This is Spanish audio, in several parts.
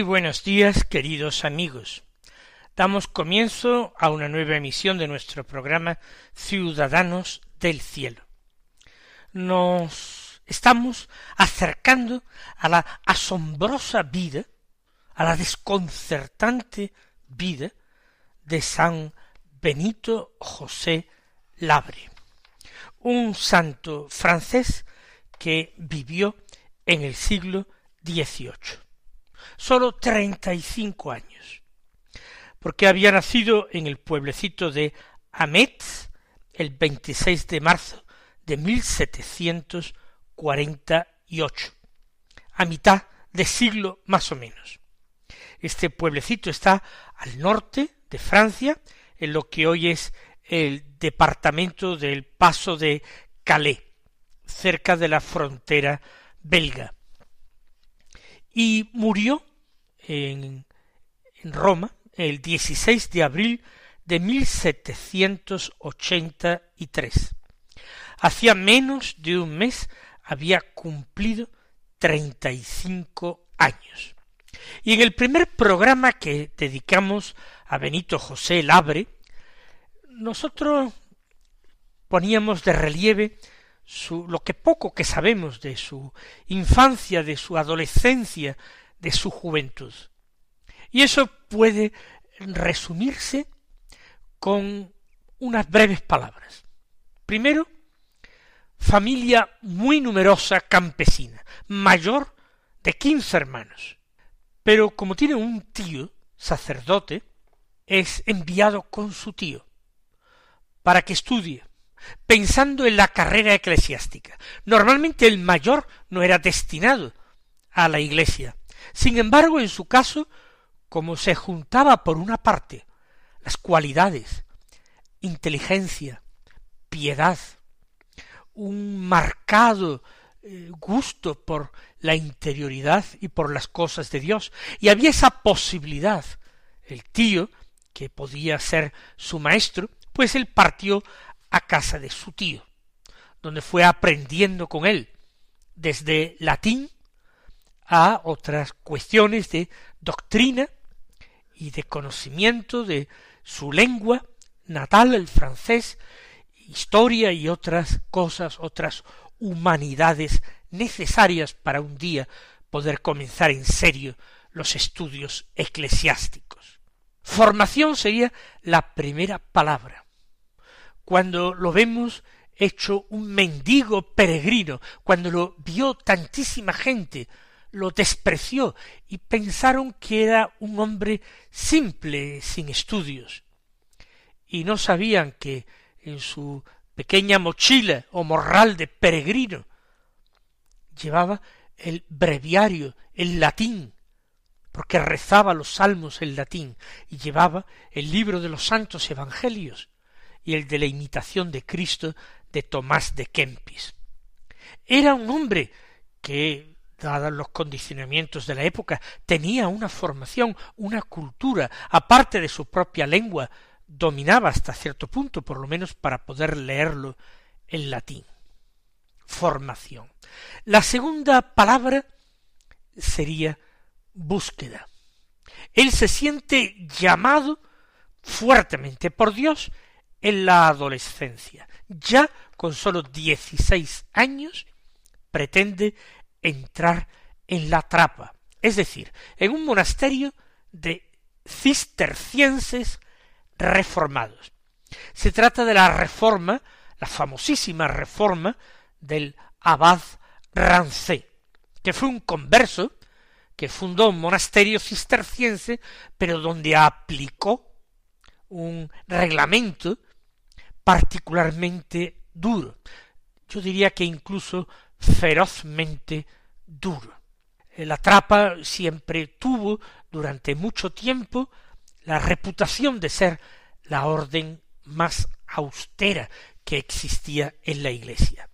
Muy buenos días, queridos amigos. Damos comienzo a una nueva emisión de nuestro programa Ciudadanos del Cielo. Nos estamos acercando a la asombrosa vida, a la desconcertante vida de San Benito José Labre, un santo francés que vivió en el siglo XVIII sólo treinta y cinco años, porque había nacido en el pueblecito de Ametz el 26 de marzo de 1748, a mitad de siglo más o menos. Este pueblecito está al norte de Francia, en lo que hoy es el departamento del Paso de Calais, cerca de la frontera belga. Y murió en, Roma el 16 de abril de 1783. Hacía menos de un mes había cumplido treinta y cinco años. Y en el primer programa que dedicamos a Benito José Labre, nosotros poníamos de relieve su, lo que poco que sabemos de su infancia, de su adolescencia, de su juventud. Y eso puede resumirse con unas breves palabras. Primero, familia muy numerosa campesina, mayor de quince hermanos. Pero como tiene un tío, sacerdote, es enviado con su tío para que estudie, pensando en la carrera eclesiástica. Normalmente el mayor no era destinado a la iglesia, sin embargo, en su caso, como se juntaba por una parte las cualidades, inteligencia, piedad, un marcado eh, gusto por la interioridad y por las cosas de Dios, y había esa posibilidad, el tío, que podía ser su maestro, pues él partió a casa de su tío, donde fue aprendiendo con él desde latín a otras cuestiones de doctrina y de conocimiento de su lengua natal, el francés, historia y otras cosas, otras humanidades necesarias para un día poder comenzar en serio los estudios eclesiásticos. Formación sería la primera palabra. Cuando lo vemos hecho un mendigo peregrino, cuando lo vio tantísima gente lo despreció y pensaron que era un hombre simple, sin estudios, y no sabían que en su pequeña mochila o morral de peregrino llevaba el breviario, el latín, porque rezaba los salmos en latín, y llevaba el libro de los santos evangelios y el de la imitación de Cristo de Tomás de Kempis. Era un hombre que dados los condicionamientos de la época, tenía una formación, una cultura, aparte de su propia lengua, dominaba hasta cierto punto, por lo menos para poder leerlo en latín. Formación. La segunda palabra sería búsqueda. Él se siente llamado fuertemente por Dios en la adolescencia. Ya con sólo dieciséis años pretende entrar en la trapa, es decir, en un monasterio de cistercienses reformados. Se trata de la reforma, la famosísima reforma del abad Rancé, que fue un converso que fundó un monasterio cisterciense, pero donde aplicó un reglamento particularmente duro, yo diría que incluso ferozmente duro. La trapa siempre tuvo durante mucho tiempo la reputación de ser la orden más austera que existía en la Iglesia.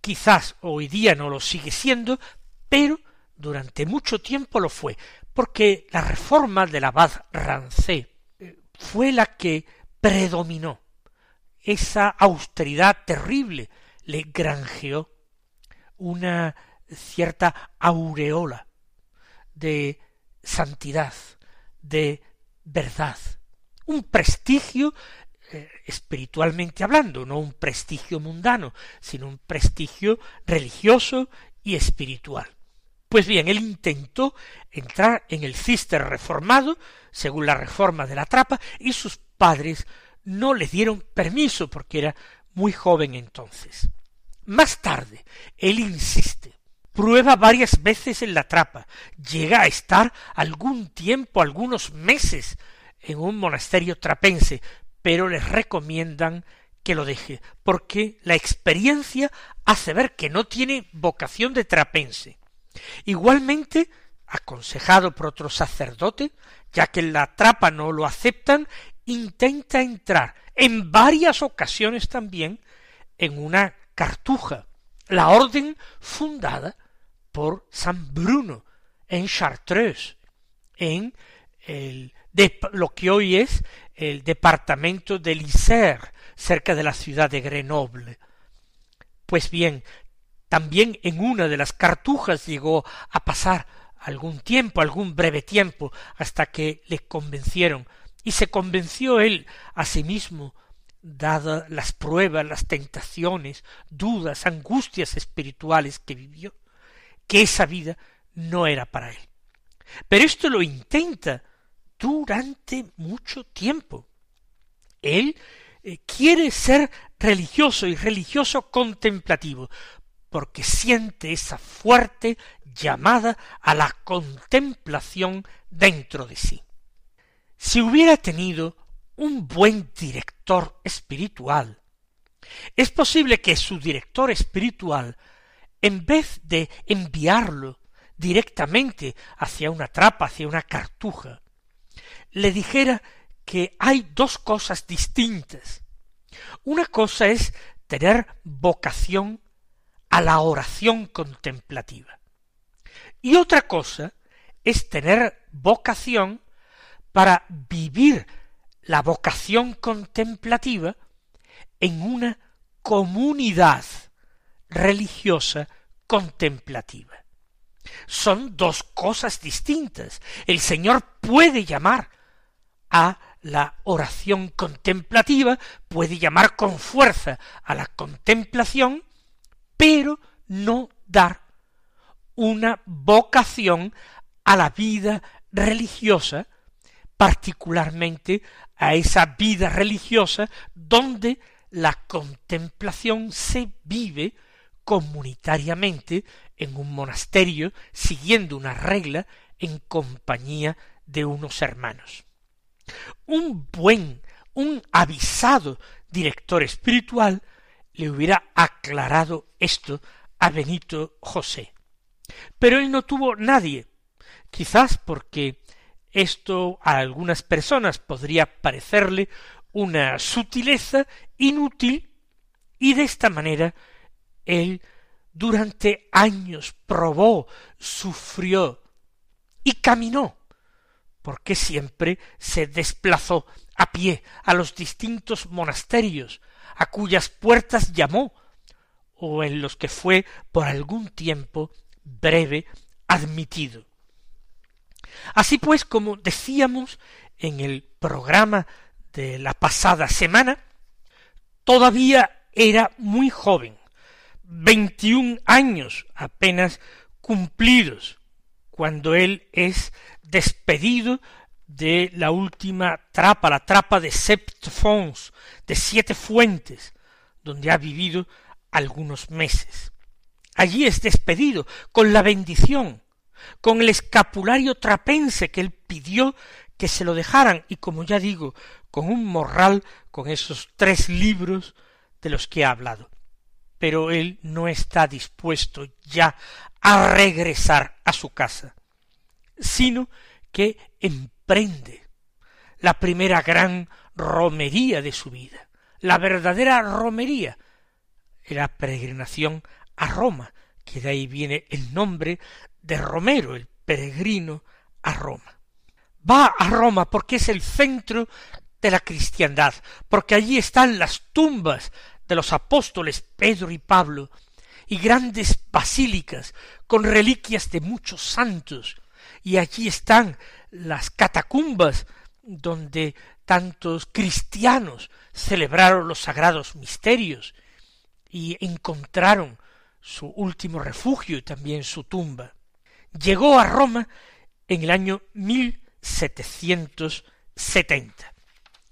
Quizás hoy día no lo sigue siendo, pero durante mucho tiempo lo fue, porque la reforma del abad Rancé eh, fue la que predominó. Esa austeridad terrible le granjeó una cierta aureola de santidad, de verdad, un prestigio eh, espiritualmente hablando, no un prestigio mundano, sino un prestigio religioso y espiritual. Pues bien, él intentó entrar en el cister reformado, según la reforma de la trapa, y sus padres no le dieron permiso porque era muy joven entonces. Más tarde, él insiste, prueba varias veces en la trapa, llega a estar algún tiempo, algunos meses, en un monasterio trapense, pero les recomiendan que lo deje, porque la experiencia hace ver que no tiene vocación de trapense. Igualmente, aconsejado por otro sacerdote, ya que en la trapa no lo aceptan, intenta entrar en varias ocasiones también en una cartuja, la orden fundada por San Bruno en Chartreuse, en el, de, lo que hoy es el departamento de Isère, cerca de la ciudad de Grenoble. Pues bien, también en una de las cartujas llegó a pasar algún tiempo, algún breve tiempo, hasta que le convencieron, y se convenció él a sí mismo, dadas las pruebas, las tentaciones, dudas, angustias espirituales que vivió, que esa vida no era para él. Pero esto lo intenta durante mucho tiempo. Él eh, quiere ser religioso y religioso contemplativo, porque siente esa fuerte llamada a la contemplación dentro de sí. Si hubiera tenido un buen director espiritual, es posible que su director espiritual, en vez de enviarlo directamente hacia una trapa, hacia una cartuja, le dijera que hay dos cosas distintas. Una cosa es tener vocación a la oración contemplativa. Y otra cosa es tener vocación para vivir la vocación contemplativa en una comunidad religiosa contemplativa. Son dos cosas distintas. El Señor puede llamar a la oración contemplativa, puede llamar con fuerza a la contemplación pero no dar una vocación a la vida religiosa, particularmente a esa vida religiosa donde la contemplación se vive comunitariamente en un monasterio, siguiendo una regla en compañía de unos hermanos. Un buen, un avisado director espiritual le hubiera aclarado esto a Benito José. Pero él no tuvo nadie, quizás porque esto a algunas personas podría parecerle una sutileza inútil y de esta manera él durante años probó, sufrió y caminó, porque siempre se desplazó a pie a los distintos monasterios a cuyas puertas llamó, o en los que fue por algún tiempo breve admitido. Así pues, como decíamos en el programa de la pasada semana, todavía era muy joven, veintiún años apenas cumplidos, cuando él es despedido de la última trapa, la trapa de Sept Fonds, de siete fuentes, donde ha vivido algunos meses. Allí es despedido con la bendición, con el escapulario trapense que él pidió que se lo dejaran y como ya digo, con un morral con esos tres libros de los que he hablado. Pero él no está dispuesto ya a regresar a su casa, sino que emprende la primera gran romería de su vida, la verdadera romería, la peregrinación a Roma, que de ahí viene el nombre de Romero, el peregrino a Roma. Va a Roma porque es el centro de la cristiandad, porque allí están las tumbas de los apóstoles Pedro y Pablo, y grandes basílicas con reliquias de muchos santos, y allí están las catacumbas donde tantos cristianos celebraron los sagrados misterios y encontraron su último refugio y también su tumba. Llegó a Roma en el año 1770.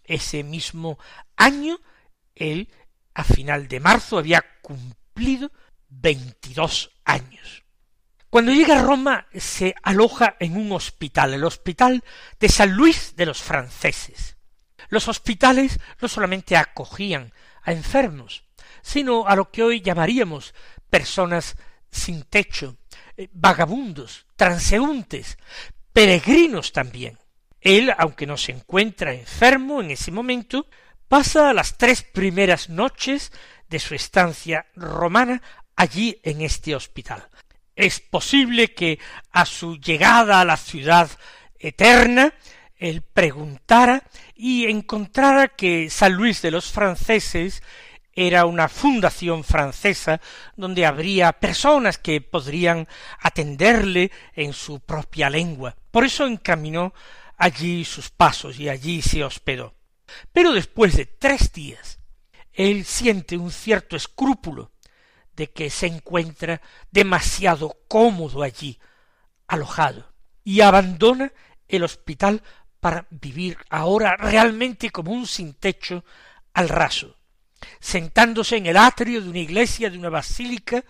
Ese mismo año, él, a final de marzo, había cumplido veintidós años. Cuando llega a Roma se aloja en un hospital, el hospital de San Luis de los franceses. Los hospitales no solamente acogían a enfermos, sino a lo que hoy llamaríamos personas sin techo, eh, vagabundos, transeúntes, peregrinos también. Él, aunque no se encuentra enfermo en ese momento, pasa las tres primeras noches de su estancia romana allí en este hospital. Es posible que a su llegada a la ciudad eterna él preguntara y encontrara que San Luis de los franceses era una fundación francesa donde habría personas que podrían atenderle en su propia lengua. Por eso encaminó allí sus pasos y allí se hospedó. Pero después de tres días, él siente un cierto escrúpulo de que se encuentra demasiado cómodo allí, alojado, y abandona el hospital para vivir ahora realmente como un sin techo al raso, sentándose en el atrio de una iglesia, de una basílica,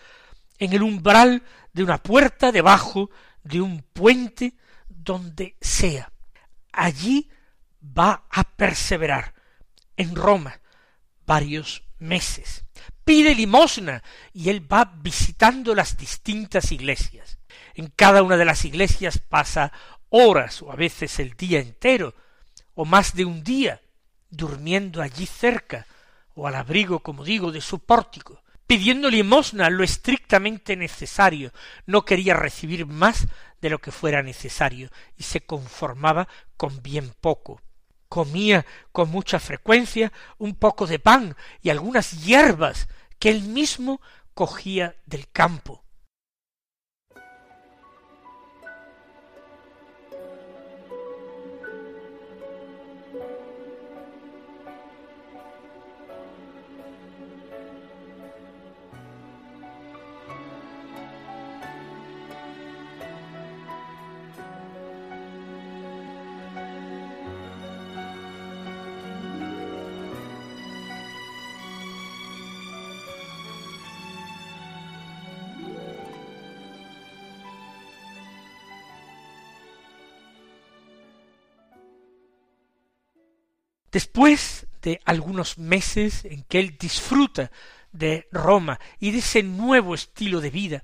en el umbral de una puerta, debajo de un puente, donde sea. Allí va a perseverar, en Roma, varios meses. Pide limosna y él va visitando las distintas iglesias. En cada una de las iglesias pasa horas o a veces el día entero o más de un día durmiendo allí cerca o al abrigo, como digo, de su pórtico, pidiendo limosna lo estrictamente necesario, no quería recibir más de lo que fuera necesario, y se conformaba con bien poco. Comía con mucha frecuencia un poco de pan y algunas hierbas que él mismo cogía del campo, Después de algunos meses en que él disfruta de Roma y de ese nuevo estilo de vida,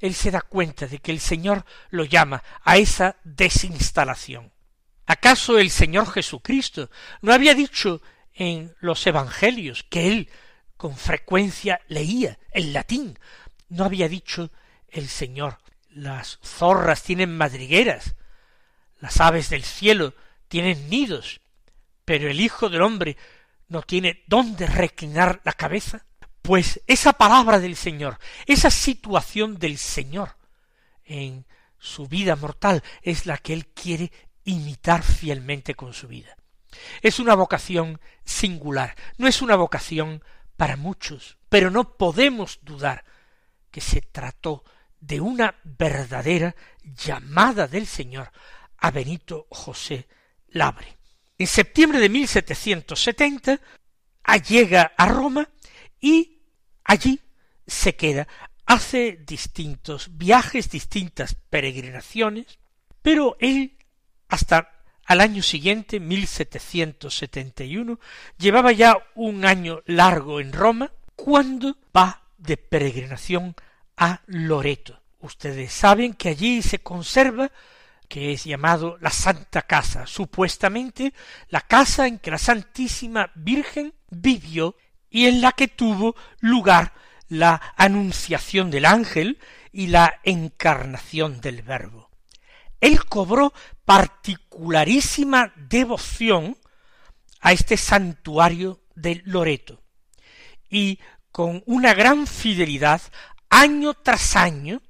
él se da cuenta de que el Señor lo llama a esa desinstalación. ¿Acaso el Señor Jesucristo no había dicho en los Evangelios que él con frecuencia leía el latín? ¿No había dicho el Señor las zorras tienen madrigueras, las aves del cielo tienen nidos, pero el Hijo del hombre no tiene dónde reclinar la cabeza. Pues esa palabra del Señor, esa situación del Señor en su vida mortal es la que él quiere imitar fielmente con su vida. Es una vocación singular, no es una vocación para muchos, pero no podemos dudar que se trató de una verdadera llamada del Señor a Benito José Labre. En septiembre de 1770 llega a Roma y allí se queda hace distintos viajes, distintas peregrinaciones, pero él hasta al año siguiente, 1771, llevaba ya un año largo en Roma, cuando va de peregrinación a Loreto. Ustedes saben que allí se conserva que es llamado la Santa Casa, supuestamente la casa en que la Santísima Virgen vivió y en la que tuvo lugar la anunciación del ángel y la encarnación del Verbo. Él cobró particularísima devoción a este santuario de Loreto y con una gran fidelidad año tras año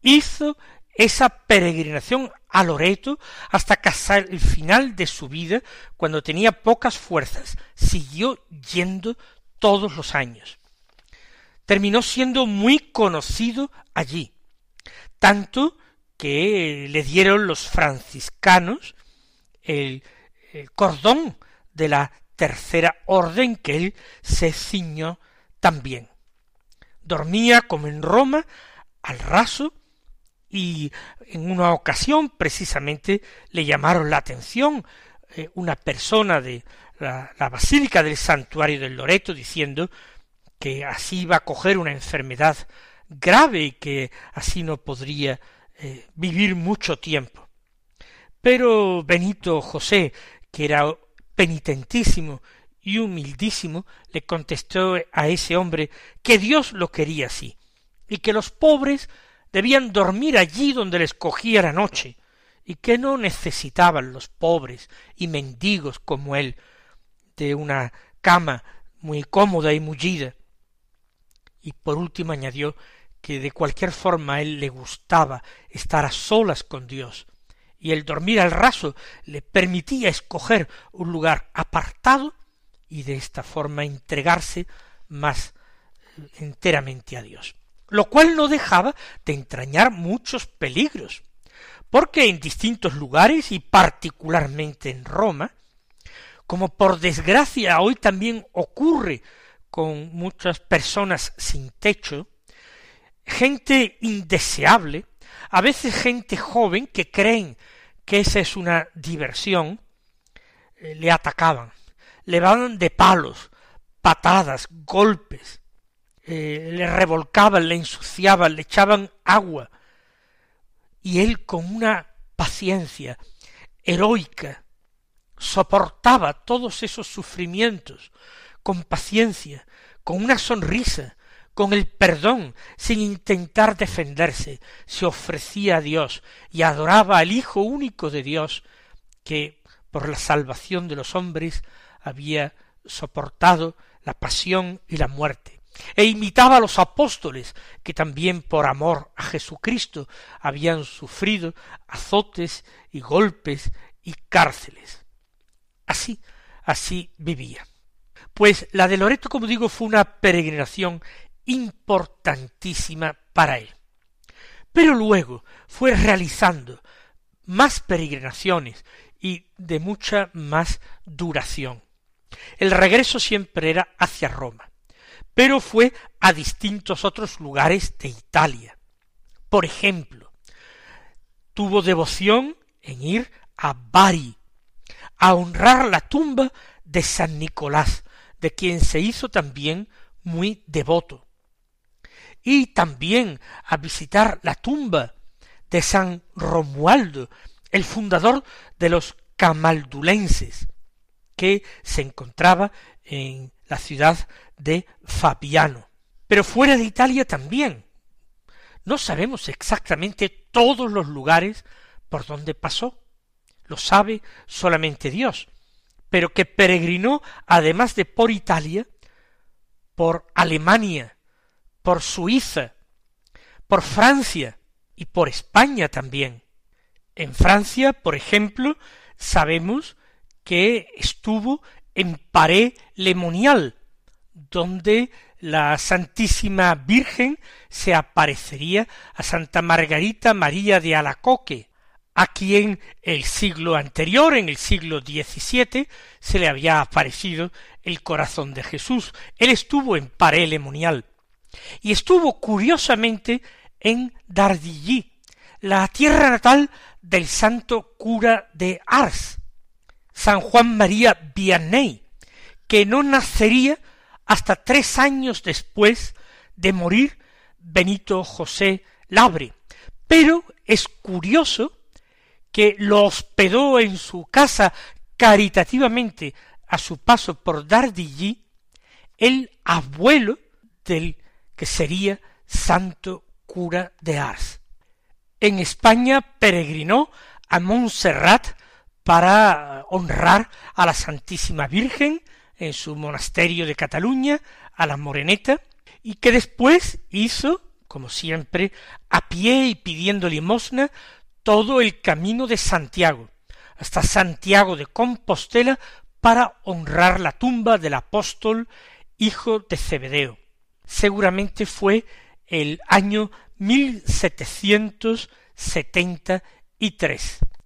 hizo esa peregrinación a Loreto hasta hasta el final de su vida, cuando tenía pocas fuerzas, siguió yendo todos los años. Terminó siendo muy conocido allí, tanto que le dieron los franciscanos el, el cordón de la tercera orden que él se ciñó también. Dormía como en Roma, al raso, y en una ocasión precisamente le llamaron la atención eh, una persona de la, Basílica del Santuario del Loreto diciendo que así iba a coger una enfermedad grave y que así no podría eh, vivir mucho tiempo. Pero Benito José, que era penitentísimo y humildísimo, le contestó a ese hombre que Dios lo quería así, y que los pobres debían dormir allí donde les cogía la noche, y que no necesitaban los pobres y mendigos como él de una cama muy cómoda y mullida. Y por último añadió que de cualquier forma a él le gustaba estar a solas con Dios, y el dormir al raso le permitía escoger un lugar apartado y de esta forma entregarse más enteramente a Dios lo cual no dejaba de entrañar muchos peligros, porque en distintos lugares y particularmente en Roma, como por desgracia hoy también ocurre con muchas personas sin techo, gente indeseable, a veces gente joven que creen que esa es una diversión, eh, le atacaban, le daban de palos, patadas, golpes, eh, le revolcaban, le ensuciaban, le echaban agua, y él con una paciencia heroica soportaba todos esos sufrimientos con paciencia, con una sonrisa, con el perdón, sin intentar defenderse, se ofrecía a Dios y adoraba al Hijo único de Dios, que por la salvación de los hombres había soportado la pasión y la muerte e imitaba a los apóstoles, que también por amor a Jesucristo habían sufrido azotes y golpes y cárceles. Así, así vivía. Pues la de Loreto, como digo, fue una peregrinación importantísima para él. Pero luego fue realizando más peregrinaciones y de mucha más duración. El regreso siempre era hacia Roma pero fue a distintos otros lugares de Italia. Por ejemplo, tuvo devoción en ir a Bari, a honrar la tumba de San Nicolás, de quien se hizo también muy devoto, y también a visitar la tumba de San Romualdo, el fundador de los camaldulenses, que se encontraba en la ciudad de Fabiano. Pero fuera de Italia también. No sabemos exactamente todos los lugares por donde pasó. Lo sabe solamente Dios. Pero que peregrinó, además de por Italia, por Alemania, por Suiza, por Francia y por España también. En Francia, por ejemplo, sabemos que estuvo en Paré Lemonial, donde la Santísima Virgen se aparecería a Santa Margarita María de Alacoque, a quien el siglo anterior, en el siglo XVII, se le había aparecido el corazón de Jesús. Él estuvo en Paré Lemonial. y estuvo curiosamente en Dardilly, la tierra natal del santo cura de Ars, San Juan María Vianney, que no nacería hasta tres años después de morir Benito José Labre. Pero es curioso que lo hospedó en su casa caritativamente a su paso por Dardilly el abuelo del que sería santo cura de Ars. En España peregrinó a Montserrat para honrar a la Santísima Virgen en su monasterio de Cataluña, a la Moreneta, y que después hizo, como siempre, a pie y pidiendo limosna, todo el camino de Santiago, hasta Santiago de Compostela, para honrar la tumba del apóstol hijo de Zebedeo. Seguramente fue el año mil setecientos setenta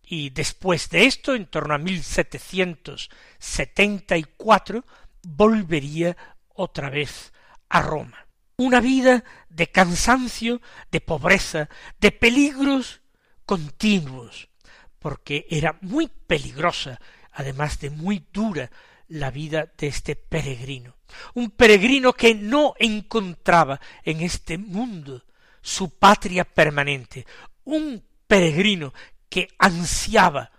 y después de esto, en torno a mil setecientos setenta y cuatro, volvería otra vez a Roma. Una vida de cansancio, de pobreza, de peligros continuos, porque era muy peligrosa, además de muy dura, la vida de este peregrino. Un peregrino que no encontraba en este mundo su patria permanente. Un peregrino que ansiaba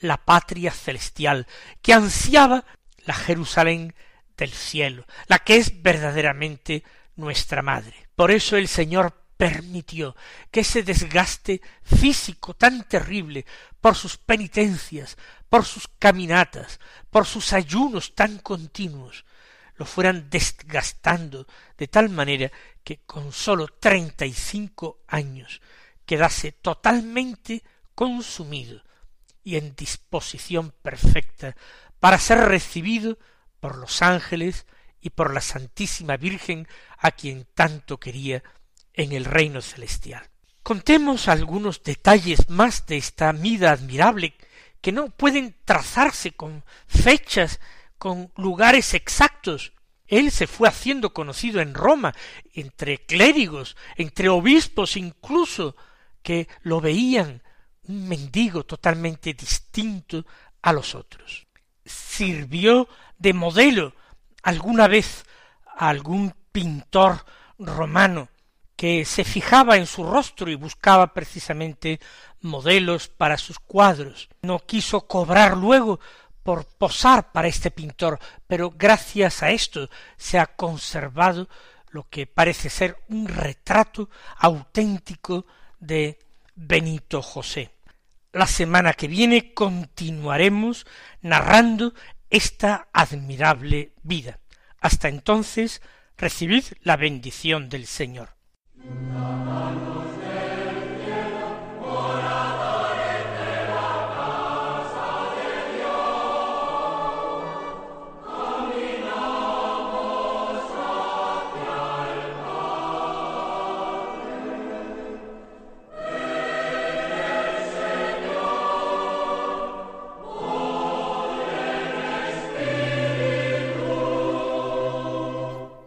la patria celestial, que ansiaba la Jerusalén del cielo, la que es verdaderamente nuestra madre. Por eso el Señor permitió que ese desgaste físico tan terrible por sus penitencias, por sus caminatas, por sus ayunos tan continuos, lo fueran desgastando de tal manera que con sólo treinta y cinco años quedase totalmente consumido y en disposición perfecta para ser recibido por los ángeles y por la Santísima Virgen a quien tanto quería en el reino celestial. Contemos algunos detalles más de esta vida admirable que no pueden trazarse con fechas, con lugares exactos. Él se fue haciendo conocido en Roma, entre clérigos, entre obispos incluso, que lo veían un mendigo totalmente distinto a los otros. Sirvió de modelo alguna vez a algún pintor romano que se fijaba en su rostro y buscaba precisamente modelos para sus cuadros. No quiso cobrar luego por posar para este pintor, pero gracias a esto se ha conservado lo que parece ser un retrato auténtico de Benito José. La semana que viene continuaremos narrando esta admirable vida. Hasta entonces, recibid la bendición del Señor.